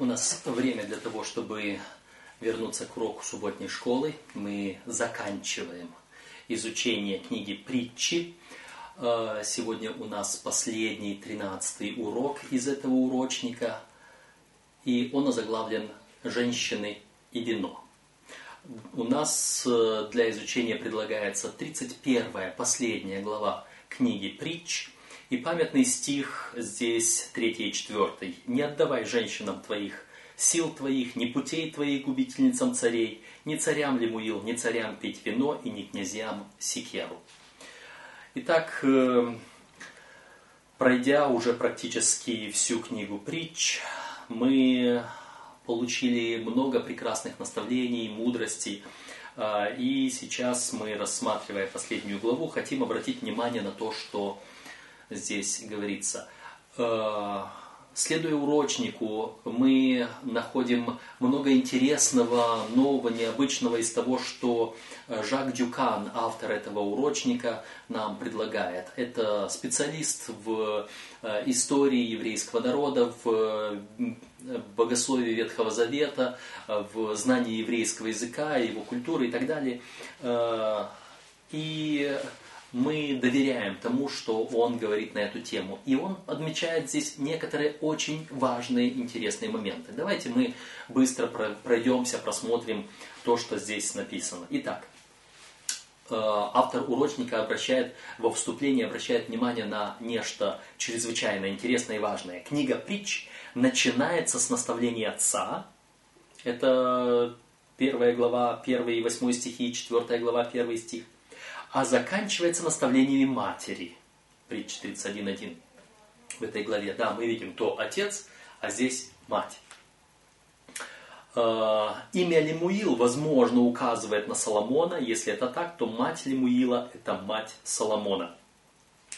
У нас время для того, чтобы вернуться к уроку субботней школы. Мы заканчиваем изучение книги «Притчи». Э, сегодня у нас последний, тринадцатый урок из этого урочника. И он озаглавлен «Женщины и вино». У нас э, для изучения предлагается 31 последняя глава книги «Притч», и памятный стих здесь, третий и четвертый. «Не отдавай женщинам твоих сил твоих, ни путей твоих губительницам царей, ни царям Лемуил, ни царям пить вино и ни князьям Сикеру». Итак, э, пройдя уже практически всю книгу притч, мы получили много прекрасных наставлений, мудрости. А, и сейчас мы, рассматривая последнюю главу, хотим обратить внимание на то, что здесь говорится. Э, следуя урочнику, мы находим много интересного, нового, необычного из того, что э, Жак Дюкан, автор этого урочника, нам предлагает. Это специалист в э, истории еврейского народа, в богословии Ветхого Завета, в знании еврейского языка, его культуры и так далее. И мы доверяем тому, что он говорит на эту тему. И он отмечает здесь некоторые очень важные, интересные моменты. Давайте мы быстро пройдемся, просмотрим то, что здесь написано. Итак, э, автор урочника обращает во вступлении обращает внимание на нечто чрезвычайно интересное и важное. Книга притч начинается с наставления отца. Это первая глава, первые и восьмой стихи, четвертая глава, первый стих – а заканчивается наставлениями матери. Притча 31.1 в этой главе. Да, мы видим то отец, а здесь мать. А, имя Лемуил, возможно, указывает на Соломона. Если это так, то мать Лемуила – это мать Соломона.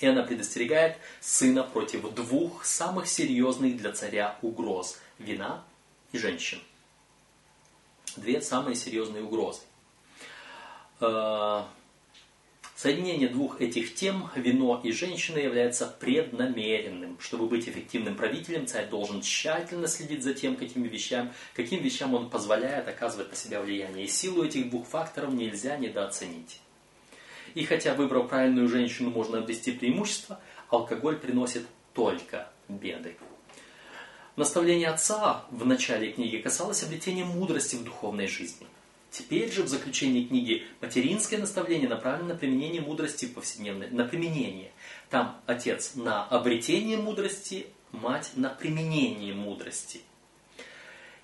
И она предостерегает сына против двух самых серьезных для царя угроз – вина и женщин. Две самые серьезные угрозы. Соединение двух этих тем, вино и женщина, является преднамеренным. Чтобы быть эффективным правителем, царь должен тщательно следить за тем, какими вещам, каким вещам он позволяет оказывать на себя влияние. И силу этих двух факторов нельзя недооценить. И хотя, выбрав правильную женщину, можно обрести преимущество, алкоголь приносит только беды. Наставление отца в начале книги касалось обретения мудрости в духовной жизни – Теперь же в заключении книги материнское наставление направлено на применение мудрости повседневной, на применение. Там отец на обретение мудрости, мать на применение мудрости.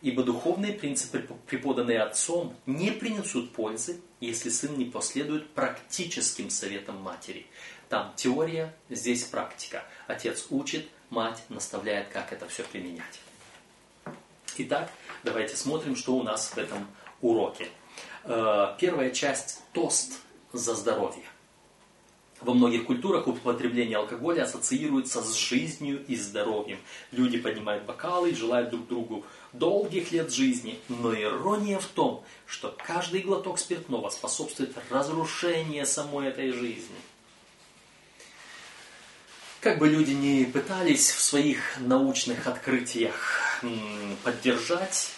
Ибо духовные принципы, преподанные отцом, не принесут пользы, если сын не последует практическим советам матери. Там теория, здесь практика. Отец учит, мать наставляет, как это все применять. Итак, давайте смотрим, что у нас в этом уроке. Э, первая часть – тост за здоровье. Во многих культурах употребление алкоголя ассоциируется с жизнью и здоровьем. Люди поднимают бокалы и желают друг другу долгих лет жизни. Но ирония в том, что каждый глоток спиртного способствует разрушению самой этой жизни. Как бы люди ни пытались в своих научных открытиях поддержать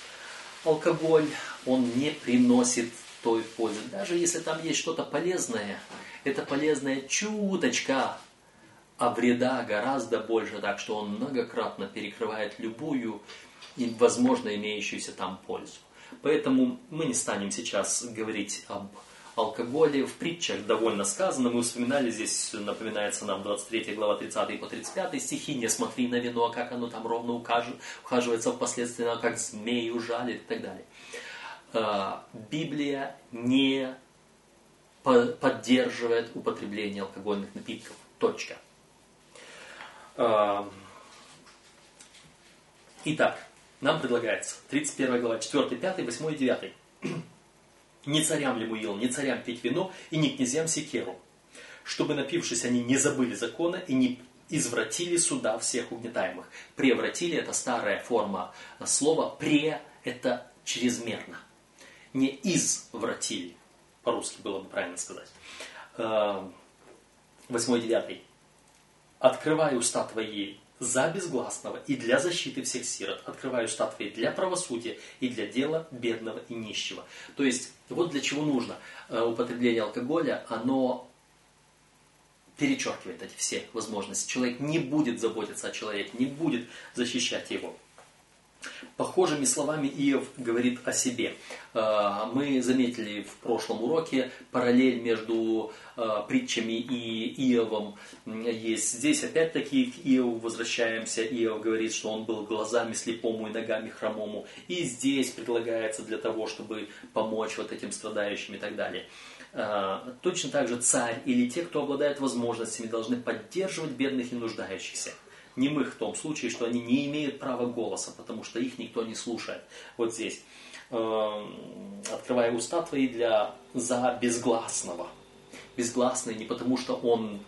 алкоголь, он не приносит той пользы. Даже если там есть что-то полезное, это полезная чуточка, а вреда гораздо больше, так что он многократно перекрывает любую и, возможно, имеющуюся там пользу. Поэтому мы не станем сейчас говорить об алкоголе. В притчах довольно сказано. Мы вспоминали, здесь напоминается нам 23 глава 30 по 35 стихи. Не смотри на вино, как оно там ровно ухаживается впоследствии, как змеи ужалит и так далее. А, Библия не поддерживает употребление алкогольных напитков. Точка. А, итак, нам предлагается 31 глава, 4, 5, 8 и 9. «Не царям ли Лемуил, не царям пить вино, и не князьям секеру, чтобы, напившись, они не забыли закона и не извратили суда всех угнетаемых». Превратили – это старая форма слова, «пре» – это чрезмерно – не извратили. По-русски было бы правильно сказать. Э, восьмой, девятый. Открывай уста твои за безгласного и для защиты всех сирот. Открываю уста твои для правосудия и для дела бедного и нищего. То есть, вот для чего нужно э, употребление алкоголя, оно перечеркивает эти все возможности. Человек не будет заботиться о человеке, не будет защищать его. Похожими словами Иов говорит о себе. Э, мы заметили в прошлом уроке параллель между э, притчами и Иовом есть. Здесь опять-таки к Иову возвращаемся. Иов говорит, что он был глазами слепому и ногами хромому. И здесь предлагается для того, чтобы помочь вот этим страдающим и так далее. Э, точно так же царь или те, кто обладает возможностями, должны поддерживать бедных и нуждающихся немых в том случае, что они не имеют права голоса, потому что их никто не слушает. Вот здесь. Эм, Открывая уста твои для за безгласного. Безгласный не потому, что он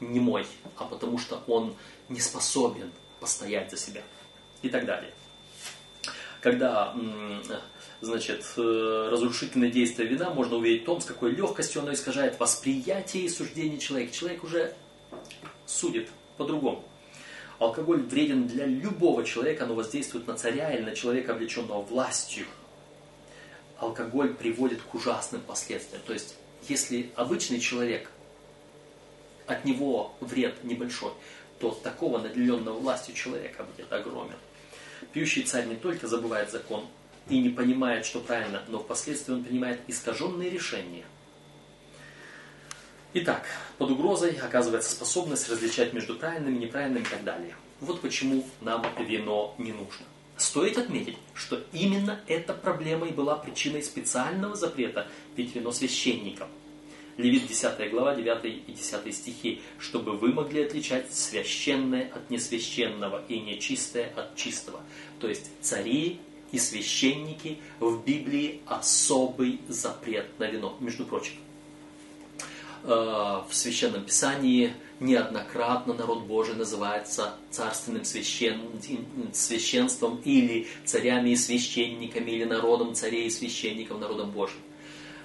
не мой, а потому что он не способен постоять за себя. И так далее. Когда значит, э, разрушительное действие вина можно увидеть в том, с какой легкостью оно искажает восприятие и суждение человека. Человек уже судит по-другому. Алкоголь вреден для любого человека, но воздействует на царя или на человека, облеченного властью. Алкоголь приводит к ужасным последствиям. То есть, если обычный человек, от него вред небольшой, то такого наделенного властью человека будет огромен. Пьющий царь не только забывает закон и не понимает, что правильно, но впоследствии он принимает искаженные решения – Итак, под угрозой оказывается способность различать между правильным и неправильным и так далее. Вот почему нам вино не нужно. Стоит отметить, что именно эта проблема и была причиной специального запрета пить вино священникам. Левит 10 глава 9 и 10 стихи, чтобы вы могли отличать священное от несвященного и нечистое от чистого. То есть цари и священники в Библии особый запрет на вино. Между прочим, в Священном Писании неоднократно народ Божий называется царственным священ... священством или царями и священниками, или народом царей и священников, народом Божьим.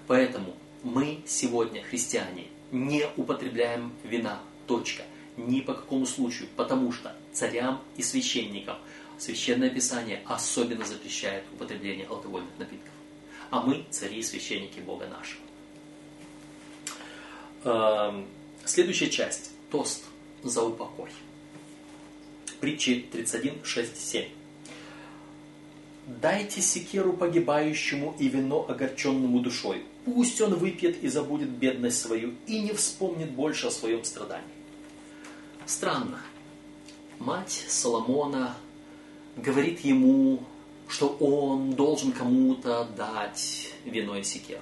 Поэтому мы сегодня, христиане, не употребляем вина. Точка. Ни по какому случаю. Потому что царям и священникам Священное Писание особенно запрещает употребление алкогольных напитков. А мы цари и священники Бога нашего. Эм, следующая часть. Тост за упокой. Притчи 31, 6, 7. «Дайте секеру погибающему и вино огорченному душой. Пусть он выпьет и забудет бедность свою, и не вспомнит больше о своем страдании». Странно. Мать Соломона говорит ему, что он должен кому-то дать вино и секеру.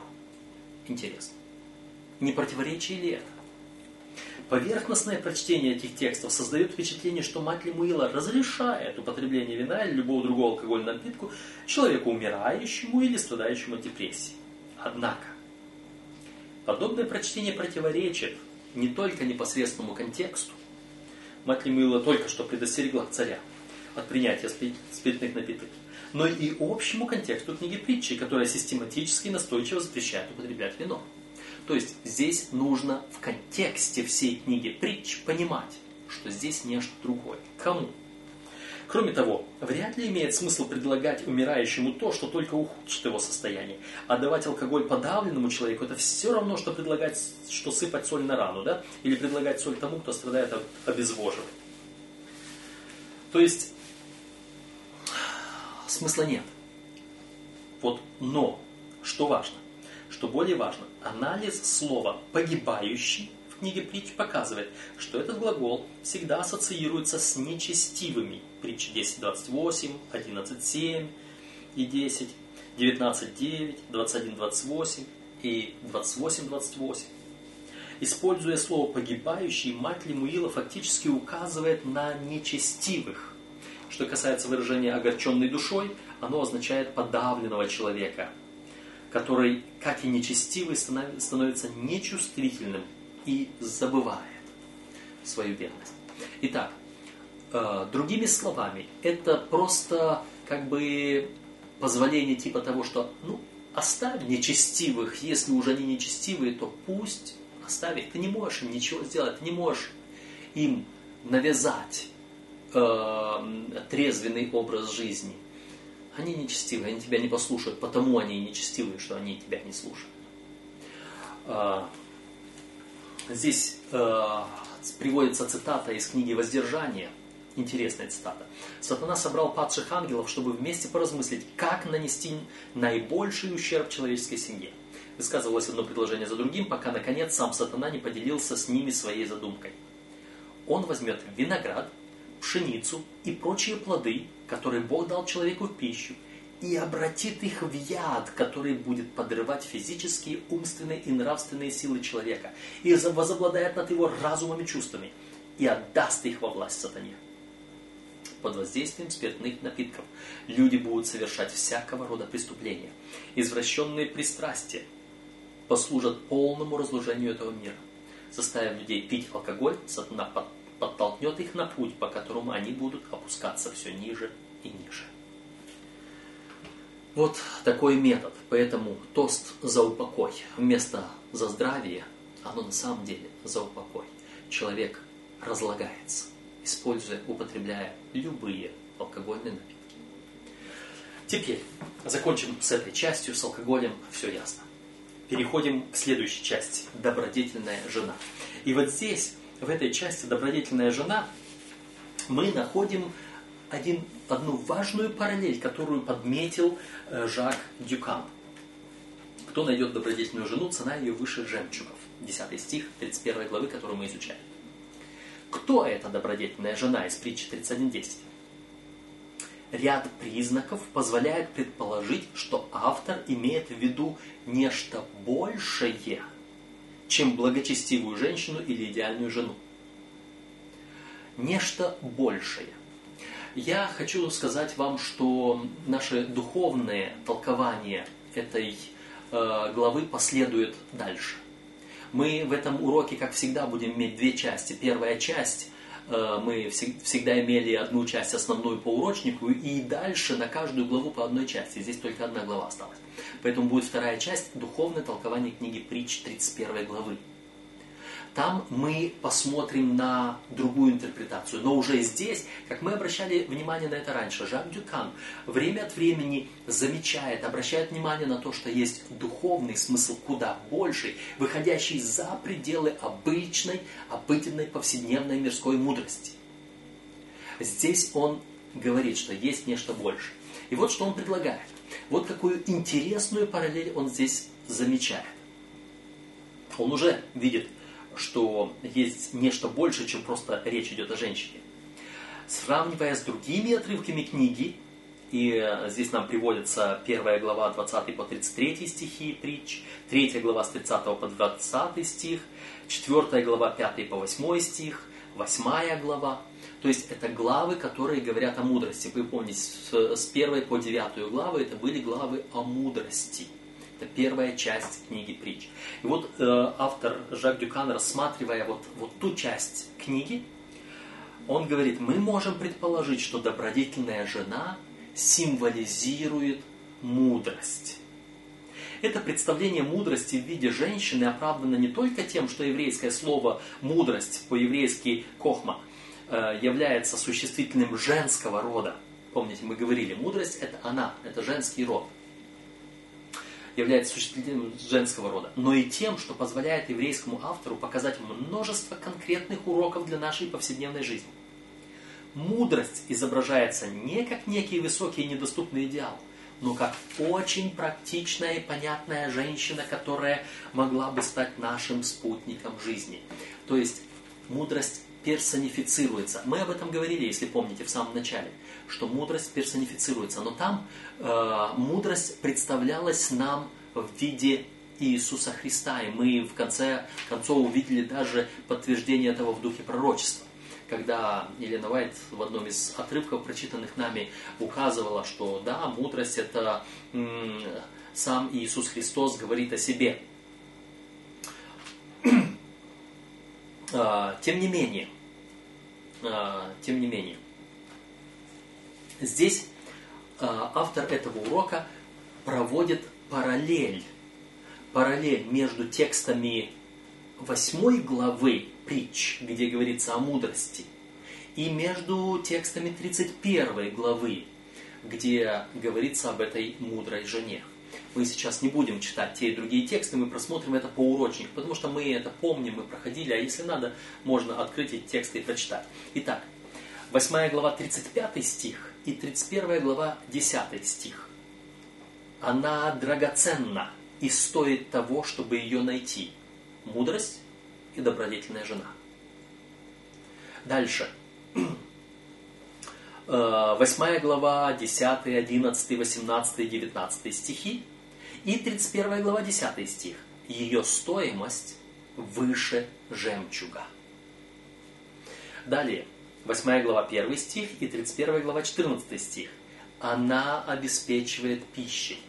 Интересно. Не противоречие ли это? Поверхностное прочтение этих текстов создает впечатление, что мать Лемуила разрешает употребление вина или любого другого алкогольного напитку человеку умирающему или страдающему от депрессии. Однако, подобное прочтение противоречит не только непосредственному контексту. Мать Лемуила только что предостерегла царя от принятия спиртных напитков, но и общему контексту книги притчи, которая систематически и настойчиво запрещает употреблять вино. То есть здесь нужно в контексте всей книги притч понимать, что здесь нечто другое. Кому? Кроме того, вряд ли имеет смысл предлагать умирающему то, что только ухудшит его состояние. А давать алкоголь подавленному человеку, это все равно, что предлагать, что сыпать соль на рану, да? Или предлагать соль тому, кто страдает от обезвоживания. То есть, смысла нет. Вот, но, что важно, что более важно, анализ слова «погибающий» в книге притч показывает, что этот глагол всегда ассоциируется с нечестивыми. Притча 10.28, 11.7 и 10, 19.9, 21.28 и 28.28. Используя слово «погибающий», мать Лемуила фактически указывает на нечестивых. Что касается выражения «огорченной душой», оно означает подавленного человека – который, как и нечестивый, становится нечувствительным и забывает свою бедность. Итак, э, другими словами, это просто как бы позволение типа того, что ну, оставь нечестивых, если уже они нечестивые, то пусть оставь их. Ты не можешь им ничего сделать, ты не можешь им навязать э, трезвенный образ жизни. Они нечестивые, они тебя не послушают, потому они и нечестивые, что они тебя не слушают. Э, здесь э, приводится цитата из книги «Воздержание», Интересная цитата. Сатана собрал падших ангелов, чтобы вместе поразмыслить, как нанести наибольший ущерб человеческой семье. Высказывалось одно предложение за другим, пока, наконец, сам сатана не поделился с ними своей задумкой. Он возьмет виноград, пшеницу и прочие плоды, которые Бог дал человеку в пищу, и обратит их в яд, который будет подрывать физические, умственные и нравственные силы человека, и возобладает над его разумом и чувствами, и отдаст их во власть сатане под воздействием спиртных напитков. Люди будут совершать всякого рода преступления. Извращенные пристрастия послужат полному разложению этого мира. Заставив людей пить алкоголь, сатана подтолкнет их на путь, по которому они будут опускаться все ниже и ниже. Вот такой метод. Поэтому тост за упокой вместо за здравие, оно на самом деле за упокой. Человек разлагается используя, употребляя любые алкогольные напитки. Теперь закончим с этой частью, с алкоголем, все ясно. Переходим к следующей части – добродетельная жена. И вот здесь, в этой части добродетельная жена, мы находим один, одну важную параллель, которую подметил э, Жак Дюкан. Кто найдет добродетельную жену, цена ее выше жемчугов. 10 стих 31 главы, которую мы изучаем. Кто эта добродетельная жена из притчи 31.10? Ряд признаков позволяет предположить, что автор имеет в виду нечто большее, чем благочестивую женщину или идеальную жену. Нечто большее. Я хочу сказать вам, что наше духовное толкование этой э, главы последует дальше. Мы в этом уроке, как всегда, будем иметь две части. Первая часть мы всегда имели одну часть основную по урочнику, и дальше на каждую главу по одной части. Здесь только одна глава осталась. Поэтому будет вторая часть – духовное толкование книги притч 31 главы. Там мы посмотрим на другую интерпретацию. Но уже здесь, как мы обращали внимание на это раньше, Жак Дюкан время от времени замечает, обращает внимание на то, что есть духовный смысл куда больший, выходящий за пределы обычной, обыденной, повседневной мирской мудрости. Здесь он говорит, что есть нечто большее. И вот что он предлагает. Вот какую интересную параллель он здесь замечает. Он уже видит что есть нечто большее, чем просто речь идет о женщине. Сравнивая с другими отрывками книги, и э, здесь нам приводится первая глава 20 по 33 стихи притч, третья глава с 30 по 20 стих, четвертая глава 5 по 8 стих, восьмая глава. То есть это главы, которые говорят о мудрости. Вы помните, с первой по девятую главы это были главы о мудрости. Это первая часть книги притч. И вот э, автор Жак Дюкан, рассматривая вот, вот ту часть книги, он говорит, мы можем предположить, что добродетельная жена символизирует мудрость. Это представление мудрости в виде женщины оправдано не только тем, что еврейское слово «мудрость» по-еврейски «кохма» э, является существительным женского рода. Помните, мы говорили, мудрость – это она, это женский род – является существительным женского рода, но и тем, что позволяет еврейскому автору показать множество конкретных уроков для нашей повседневной жизни. Мудрость изображается не как некий высокий и недоступный идеал, но как очень практичная и понятная женщина, которая могла бы стать нашим спутником жизни. То есть мудрость персонифицируется. Мы об этом говорили, если помните, в самом начале, что мудрость персонифицируется. Но там э, мудрость представлялась нам в виде Иисуса Христа. И мы в конце концов увидели даже подтверждение этого в духе пророчества. Когда Елена Вайт в одном из отрывков, прочитанных нами, указывала, что да, мудрость это м- сам Иисус Христос говорит о себе. Тем не менее, а, тем не менее, здесь а, автор этого урока проводит параллель, параллель между текстами восьмой главы притч, где говорится о мудрости, и между текстами 31 главы, где говорится об этой мудрой жене. Мы сейчас не будем читать те и другие тексты, мы просмотрим это поурочник, потому что мы это помним, мы проходили, а если надо, можно открыть эти тексты и прочитать. Итак, 8 глава 35 стих и 31 глава 10 стих. Она драгоценна и стоит того, чтобы ее найти. Мудрость и добродетельная жена. Дальше. 8 глава, 10, 11, 18, 19 стихи и 31 глава, 10 стих. Ее стоимость выше жемчуга. Далее, 8 глава, 1 стих и 31 глава, 14 стих. Она обеспечивает пищей.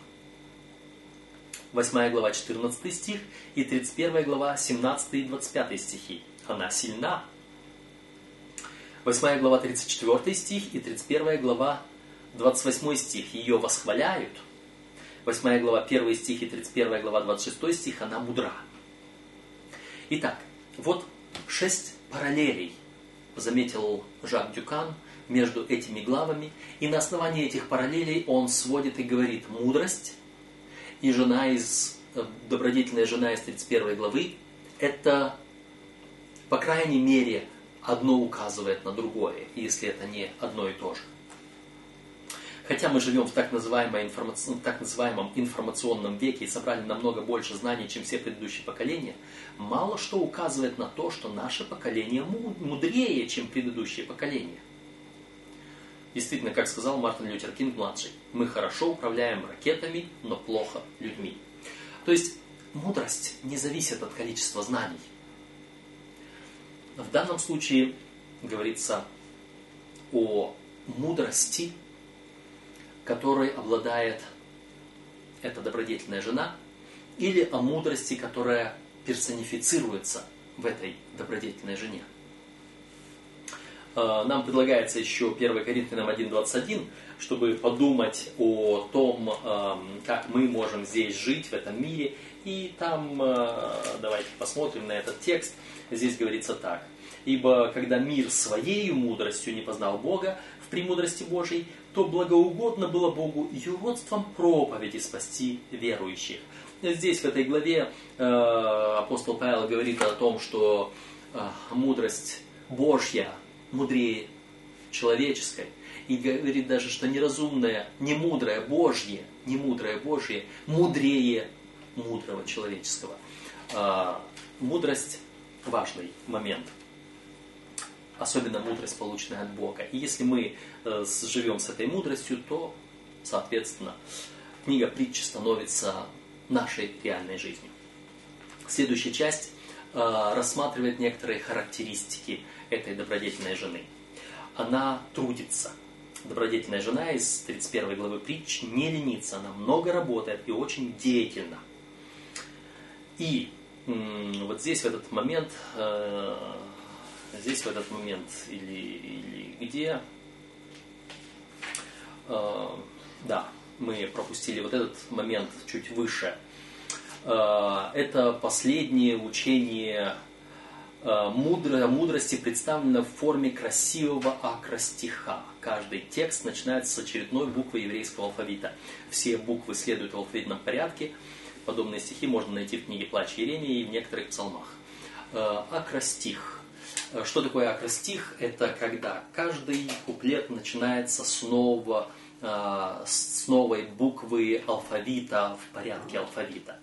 8 глава, 14 стих и 31 глава, 17 и 25 стихи. Она сильна. 8 глава, 34 стих и 31 глава, 28 стих. Ее восхваляют – 8 глава 1 стих и 31 глава 26 стих, она мудра. Итак, вот шесть параллелей, заметил Жак Дюкан, между этими главами, и на основании этих параллелей он сводит и говорит, мудрость и жена из, э, добродетельная жена из 31 главы, это, по крайней мере, одно указывает на другое, если это не одно и то же. Хотя мы живем в так, называемой информаци... Ну, так называемом информационном веке и собрали намного больше знаний, чем все предыдущие поколения, мало что указывает на то, что наше поколение мудрее, чем предыдущие поколения. Действительно, как сказал Мартин Лютер Кинг-младший, мы хорошо управляем ракетами, но плохо людьми. То есть мудрость не зависит от количества знаний. В данном случае говорится о мудрости которой обладает эта добродетельная жена, или о мудрости, которая персонифицируется в этой добродетельной жене. А, нам предлагается еще 1 Коринфянам 1.21, чтобы подумать о том, как мы можем здесь жить в этом мире. И там, а, давайте посмотрим на этот текст, здесь говорится так. «Ибо когда мир своей мудростью не познал Бога, в премудрости Божьей, то благоугодно было Богу юродством проповеди спасти верующих. Здесь, в этой главе, э, апостол Павел говорит о том, что э, мудрость Божья мудрее человеческой. И говорит даже, что неразумное, немудрое Божье, немудрое Божье мудрее мудрого человеческого. Э, мудрость – важный момент – особенно мудрость, полученная от Бога. И если мы э, живем с этой мудростью, то, соответственно, книга притчи становится нашей реальной жизнью. Следующая часть э, рассматривает некоторые характеристики этой добродетельной жены. Она трудится. Добродетельная жена из 31 главы притч не ленится, она много работает и очень деятельна. И вот здесь в этот момент э, здесь в этот момент или, или где. Э, да, мы пропустили вот этот момент чуть выше. Э, это последнее учение мудро, мудрости представлено в форме красивого акростиха. Каждый текст начинается с очередной буквы еврейского алфавита. Все буквы следуют в алфавитном порядке. Подобные стихи можно найти в книге Плач Еремии и в некоторых псалмах. Э, акростих что такое акростих? Это когда каждый куплет начинается снова а, с новой буквы алфавита в порядке алфавита.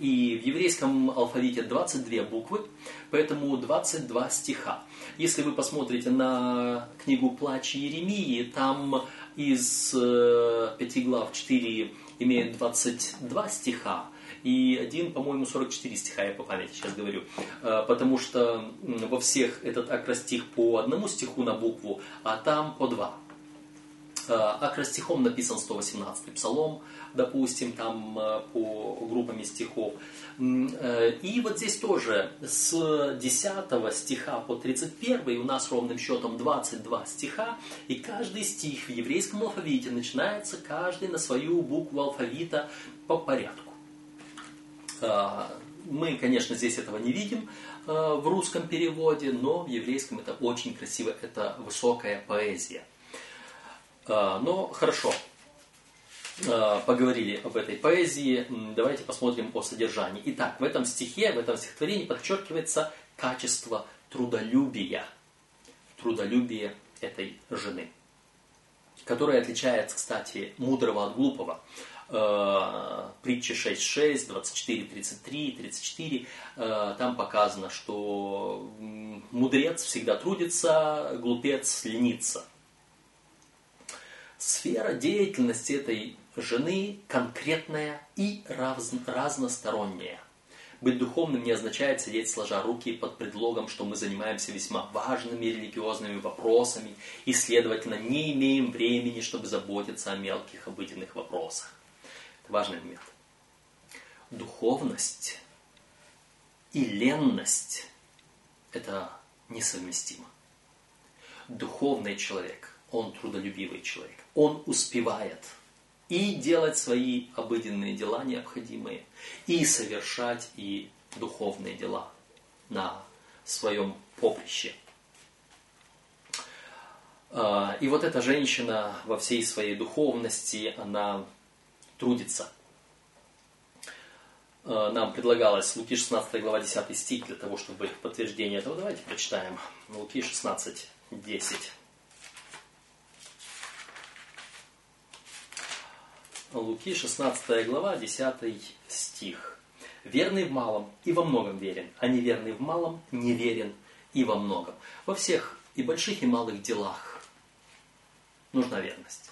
И в еврейском алфавите 22 буквы, поэтому 22 стиха. Если вы посмотрите на книгу «Плач Еремии», там из э, пяти глав 4 имеют 22 стиха, и один, по-моему, 44 стиха, я по памяти сейчас говорю. Э, потому что во всех этот акростих по одному стиху на букву, а там по два. Э, акростихом написан 118 псалом, допустим, там э, по группами стихов. И вот здесь тоже с 10 стиха по 31 у нас ровным счетом 22 стиха, и каждый стих в еврейском алфавите начинается каждый на свою букву алфавита по порядку. А, Мы, конечно, здесь этого не видим э, в русском переводе, но в еврейском это очень красиво, это высокая поэзия. Э, но хорошо, поговорили об этой поэзии, давайте посмотрим о содержании. Итак, в этом стихе, в этом стихотворении подчеркивается качество трудолюбия. Трудолюбие этой жены, которая отличается, кстати, мудрого от глупого. Э, притча 6.6, 24, 33, 34, там показано, что мудрец всегда трудится, глупец ленится. Сфера деятельности этой жены конкретная и разносторонняя. Быть духовным не означает сидеть сложа руки под предлогом, что мы занимаемся весьма важными религиозными вопросами и, следовательно, не имеем времени, чтобы заботиться о мелких обыденных вопросах. Важный момент. Духовность и ленность – это несовместимо. Духовный человек, он трудолюбивый человек, он успевает – и делать свои обыденные дела необходимые, и совершать и духовные дела на своем поприще. А, и вот эта женщина во всей своей духовности, она трудится. А, нам предлагалось Луки 16 глава 10 стих для того, чтобы подтверждение этого. Давайте прочитаем. Луки 16, 10. Луки, 16 глава, 10 стих. Верный в малом и во многом верен, а неверный в малом неверен и во многом. Во всех и больших, и малых делах нужна верность.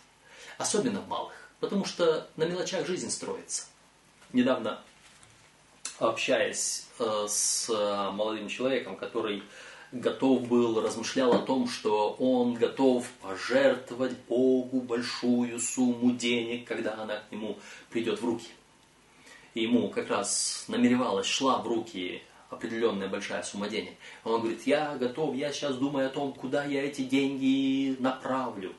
Особенно в малых, потому что на мелочах жизнь строится. Недавно общаясь э, с молодым человеком, который готов был, размышлял о том, что он готов пожертвовать Богу большую сумму денег, когда она к нему придет в руки. И ему как раз намеревалась, шла в руки определенная большая сумма денег. Он говорит, я готов, я сейчас думаю о том, куда я эти деньги направлю.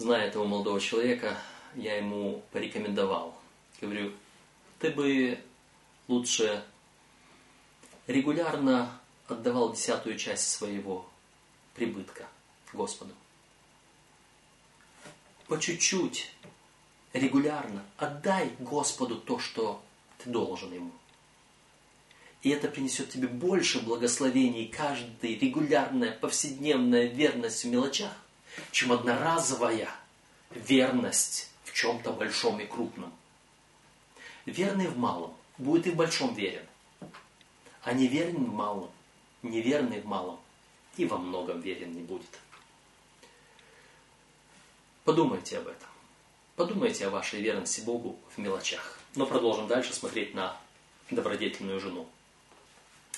Зная этого молодого человека, я ему порекомендовал. Говорю, ты бы лучше регулярно отдавал десятую часть своего прибытка Господу. По чуть-чуть, регулярно отдай Господу то, что ты должен Ему. И это принесет тебе больше благословений каждой регулярная, повседневная верность в мелочах, чем одноразовая верность в чем-то большом и крупном. Верный в малом будет и в большом верен, а неверный в малом неверный в малом и во многом верен не будет. Подумайте об этом. Подумайте о вашей верности Богу в мелочах. Но продолжим дальше смотреть на добродетельную жену.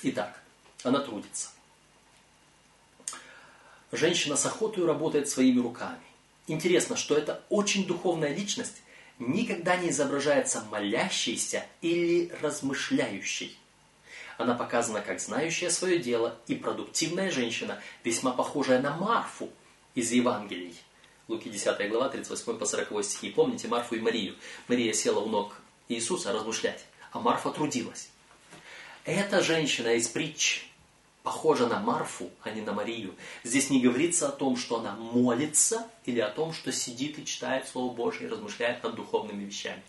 Итак, она трудится. Женщина с охотой работает своими руками. Интересно, что эта очень духовная личность никогда не изображается молящейся или размышляющей. Она показана как знающая свое дело и продуктивная женщина, весьма похожая на Марфу из Евангелий. Луки 10 глава, 38 по 40 стихи. Помните Марфу и Марию? Мария села у ног Иисуса размышлять, а Марфа трудилась. Эта женщина из притч похожа на Марфу, а не на Марию. Здесь не говорится о том, что она молится, или о том, что сидит и читает Слово Божье и размышляет над духовными вещами.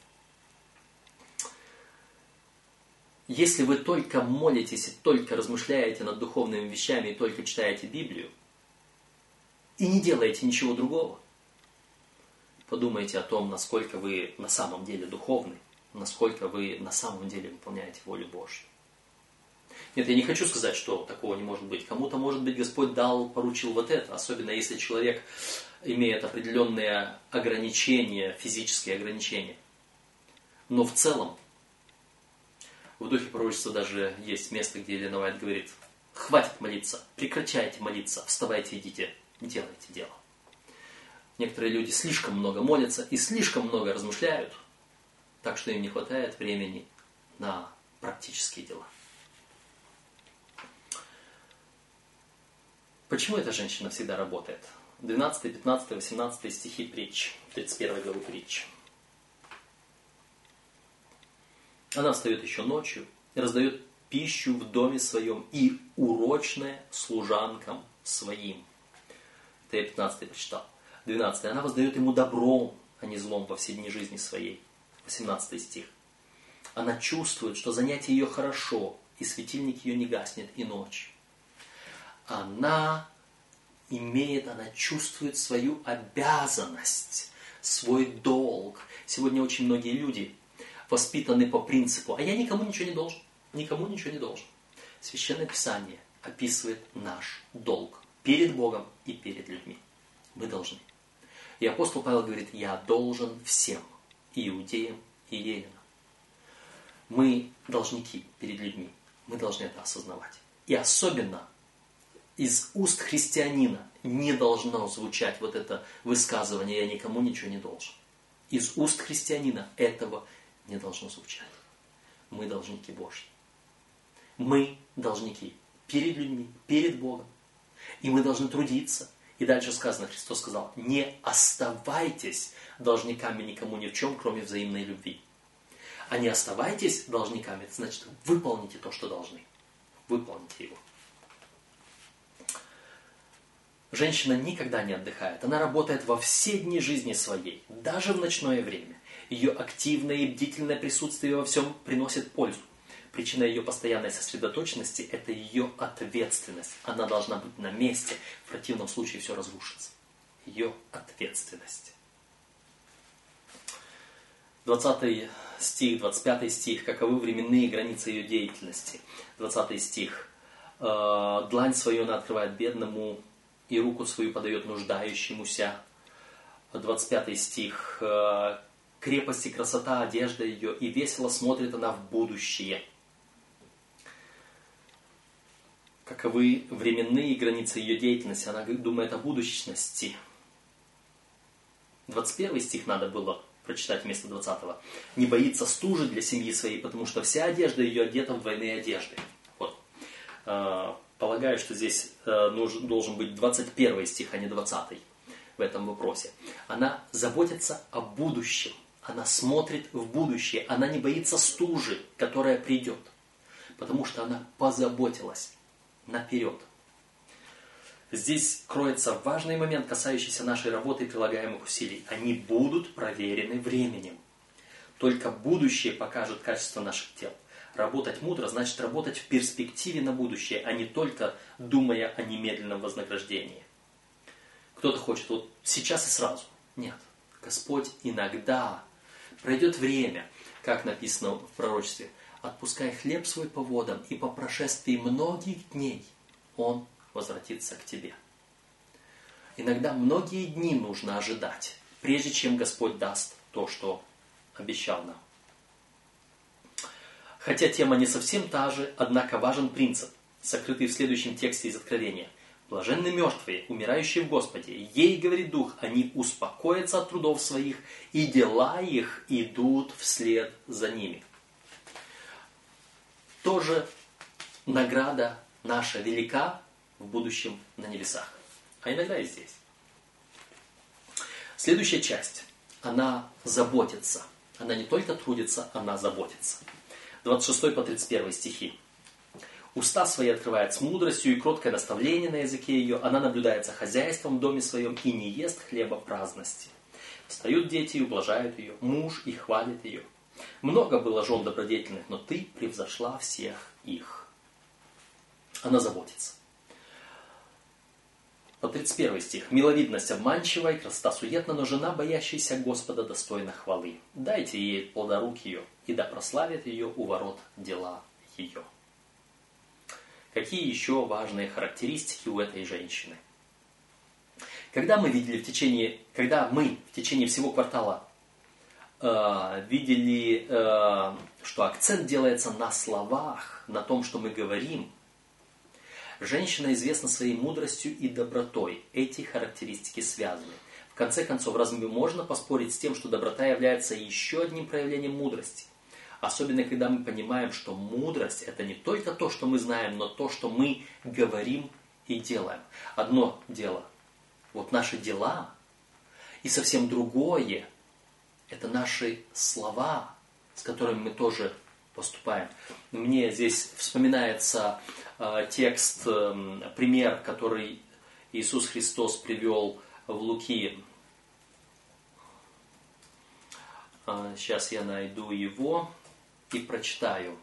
Если вы только молитесь и только размышляете над духовными вещами и только читаете Библию, и не делаете ничего другого, подумайте о том, насколько вы на самом деле духовны, насколько вы на самом деле выполняете волю Божью. Нет, я не хочу сказать, что такого не может быть. Кому-то, может быть, Господь дал, поручил вот это, особенно если человек имеет определенные ограничения, физические ограничения. Но в целом, в духе пророчества даже есть место, где Елена Вайт говорит, хватит молиться, прекращайте молиться, вставайте, идите, делайте дело. Некоторые люди слишком много молятся и слишком много размышляют, так что им не хватает времени на практические дела. Почему эта женщина всегда работает? 12, 15, 18 стихи притч, 31 главы притч. Она встает еще ночью, и раздает пищу в доме своем и урочное служанкам своим. Это я 15 прочитал. 12. Она воздает ему добром, а не злом во все дни жизни своей. 18 стих. Она чувствует, что занятие ее хорошо, и светильник ее не гаснет и ночь. Она имеет, она чувствует свою обязанность, свой долг. Сегодня очень многие люди воспитаны по принципу, а я никому ничего не должен, никому ничего не должен. Священное Писание описывает наш долг перед Богом и перед людьми. Мы должны. И апостол Павел говорит, я должен всем, иудеям и еленам. Мы должники перед людьми. Мы должны это осознавать. И особенно из уст христианина не должно звучать вот это высказывание «я никому ничего не должен». Из уст христианина этого не должно звучать. Мы должники Божьи. Мы должники перед людьми, перед Богом. И мы должны трудиться. И дальше сказано, Христос сказал, не оставайтесь должниками никому ни в чем, кроме взаимной любви. А не оставайтесь должниками, значит, выполните то, что должны. Выполните его. Женщина никогда не отдыхает. Она работает во все дни жизни своей, даже в ночное время. Ее активное и бдительное присутствие во всем приносит пользу. Причина ее постоянной сосредоточенности – это ее ответственность. Она должна быть на месте, в противном случае все разрушится. Ее ответственность. 20 стих, 25 стих. Каковы временные границы ее деятельности? 20 стих. «Э, Длань свою она открывает бедному, и руку свою подает нуждающемуся. 25 стих. «Э, Крепость и красота одежда ее, и весело смотрит она в будущее. Каковы временные границы ее деятельности? Она думает о будущности. 21 стих надо было прочитать вместо 20. Не боится стужи для семьи своей, потому что вся одежда ее одета в двойные одежды. Вот. Полагаю, что здесь э, должен быть 21 стих, а не 20 в этом вопросе. Она заботится о будущем. Она смотрит в будущее. Она не боится стужи, которая придет. Потому что она позаботилась наперед. Здесь кроется важный момент, касающийся нашей работы и прилагаемых усилий. Они будут проверены временем. Только будущее покажет качество наших тел. Работать мудро значит работать в перспективе на будущее, а не только думая о немедленном вознаграждении. Кто-то хочет вот сейчас и сразу. Нет. Господь иногда пройдет время, как написано в пророчестве, отпускай хлеб свой по водам, и по прошествии многих дней Он возвратится к тебе. Иногда многие дни нужно ожидать, прежде чем Господь даст то, что обещал нам. Хотя тема не совсем та же, однако важен принцип, сокрытый в следующем тексте из Откровения. Блаженны мертвые, умирающие в Господе. Ей, говорит Дух, они успокоятся от трудов своих, и дела их идут вслед за ними. Тоже награда наша велика в будущем на небесах. А иногда и здесь. Следующая часть. Она заботится. Она не только трудится, она заботится. 26 по 31 стихи. Уста свои открывает с мудростью и кроткое наставление на языке ее. Она наблюдает за хозяйством в доме своем и не ест хлеба праздности. Встают дети и ублажают ее, муж и хвалит ее. Много было жен добродетельных, но ты превзошла всех их. Она заботится. По 31 стих. «Миловидность обманчива и красота суетна, но жена, боящаяся Господа, достойна хвалы. Дайте ей плодорук ее, и да прославит ее у ворот дела ее». Какие еще важные характеристики у этой женщины? Когда мы видели в течение, когда мы в течение всего квартала э, видели, э, что акцент делается на словах, на том, что мы говорим, Женщина известна своей мудростью и добротой. Эти характеристики связаны. В конце концов, разве можно поспорить с тем, что доброта является еще одним проявлением мудрости? Особенно, когда мы понимаем, что мудрость – это не только то, что мы знаем, но то, что мы говорим и делаем. Одно дело – вот наши дела, и совсем другое – это наши слова, с которыми мы тоже поступаем. Мне здесь вспоминается э, текст, э, пример, который Иисус Христос привел в Луки. Э, сейчас я найду его и прочитаю.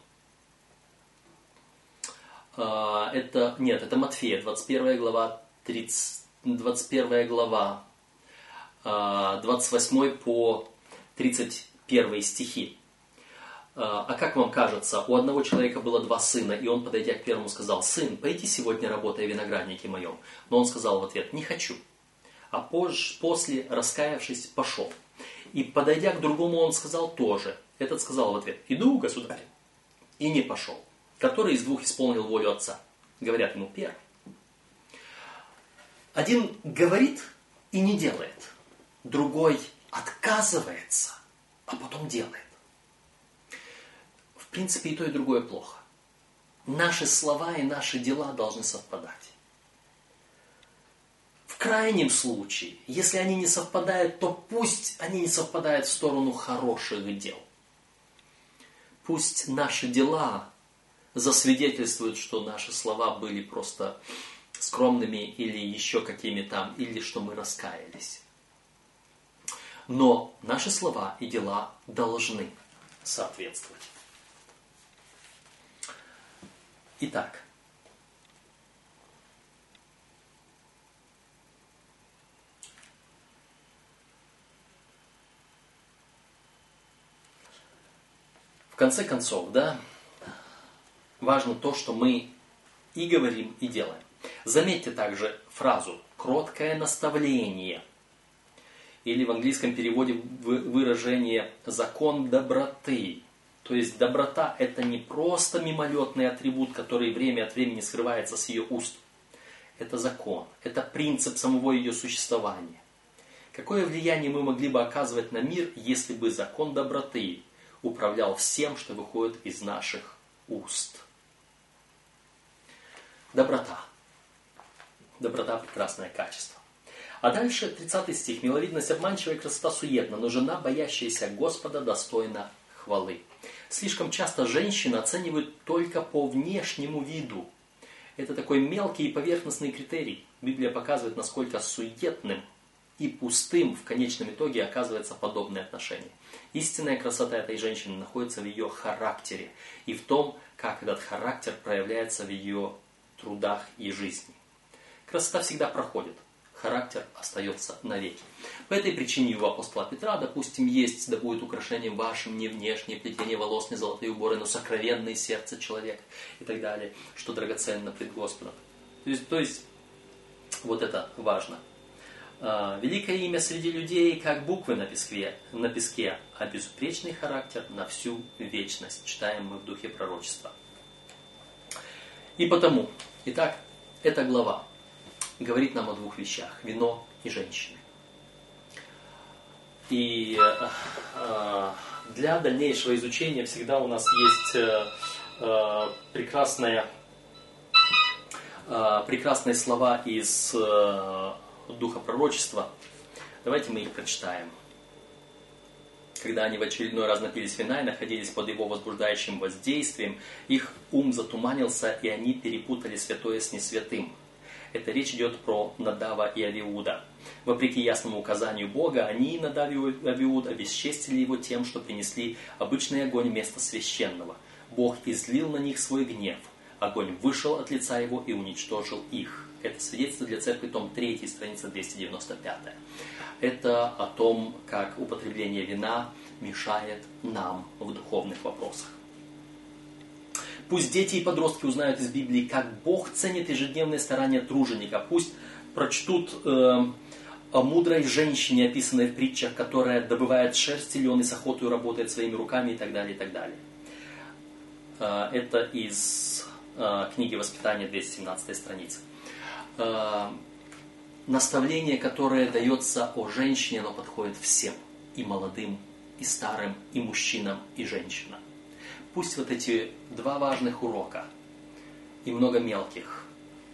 Э, это, нет, это Матфея, 21 глава, 30, 21 глава, э, 28 по 31 стихи. А, а как вам кажется, у одного человека было два сына, и он, подойдя к первому, сказал, «Сын, пойди сегодня работай в винограднике моем». Но он сказал в ответ, «Не хочу». А позже, после, раскаявшись, пошел. И, подойдя к другому, он сказал тоже. Этот сказал в ответ, «Иду, государь». И не пошел. Который из двух исполнил волю отца? Говорят ему, первый. Один говорит и не делает. Другой отказывается, а потом делает принципе, и то, и другое плохо. Наши слова и наши дела должны совпадать. В крайнем случае, если они не совпадают, то пусть они не совпадают в сторону хороших дел. Пусть наши дела засвидетельствуют, что наши слова были просто скромными или еще какими там, или что мы раскаялись. Но наши слова и дела должны соответствовать. Итак, в конце концов, да, важно то, что мы и говорим, и делаем. Заметьте также фразу «кроткое наставление» или в английском переводе выражение «закон доброты». То есть доброта это не просто мимолетный атрибут, который время от времени скрывается с ее уст. Это закон, это принцип самого ее существования. Какое влияние мы могли бы оказывать на мир, если бы закон доброты управлял всем, что выходит из наших уст? Доброта. Доброта – прекрасное качество. А дальше 30 стих. Миловидность обманчивая, красота суетна, но жена, боящаяся Господа, достойна хвалы. Слишком часто женщины оценивают только по внешнему виду. Это такой мелкий и поверхностный критерий. Библия показывает, насколько суетным и пустым в конечном итоге оказывается подобное отношение. Истинная красота этой женщины находится в ее характере и в том, как этот характер проявляется в ее трудах и жизни. Красота всегда проходит – характер остается навеки. По этой причине у апостола Петра, допустим, есть, да будет украшением вашим не внешнее плетение волос, не золотые уборы, но сокровенное сердце человека и так далее, что драгоценно пред Господом. То есть, то есть вот это важно. А, великое имя среди людей, как буквы на песке, на песке, а безупречный характер на всю вечность, читаем мы в духе пророчества. И потому, итак, эта глава говорит нам о двух вещах – вино и женщины. И э, э, для дальнейшего изучения всегда у нас есть э, прекрасные, прекрасные слова из Духа Пророчества. Давайте мы их прочитаем. Когда они в очередной раз напились вина и находились под его возбуждающим воздействием, их ум затуманился, и они перепутали святое с несвятым – это речь идет про Надава и Авиуда. Вопреки ясному указанию Бога, они, Надав и Авиуд, обесчестили его тем, что принесли обычный огонь вместо священного. Бог излил на них свой гнев. Огонь вышел от лица его и уничтожил их. Это свидетельство для церкви, том 3, страница 295. Это о том, как употребление вина мешает нам в духовных вопросах. Пусть дети и подростки узнают из Библии, как Бог ценит ежедневные старания труженика. Пусть прочтут э, о мудрой женщине, описанной в притчах, которая добывает шерсть зеленый и с охотой работает своими руками и так далее, и так далее. Э, это из э, книги «Воспитание» 217 страницы. Э, наставление, которое дается о женщине, оно подходит всем. И молодым, и старым, и мужчинам, и женщинам. Пусть вот эти два важных урока и много мелких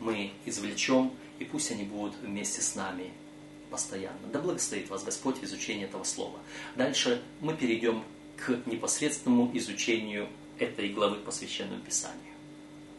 мы извлечем, и пусть они будут вместе с нами постоянно. Да благословит вас Господь в изучении этого слова. Дальше мы перейдем к непосредственному изучению этой главы по Священному Писанию.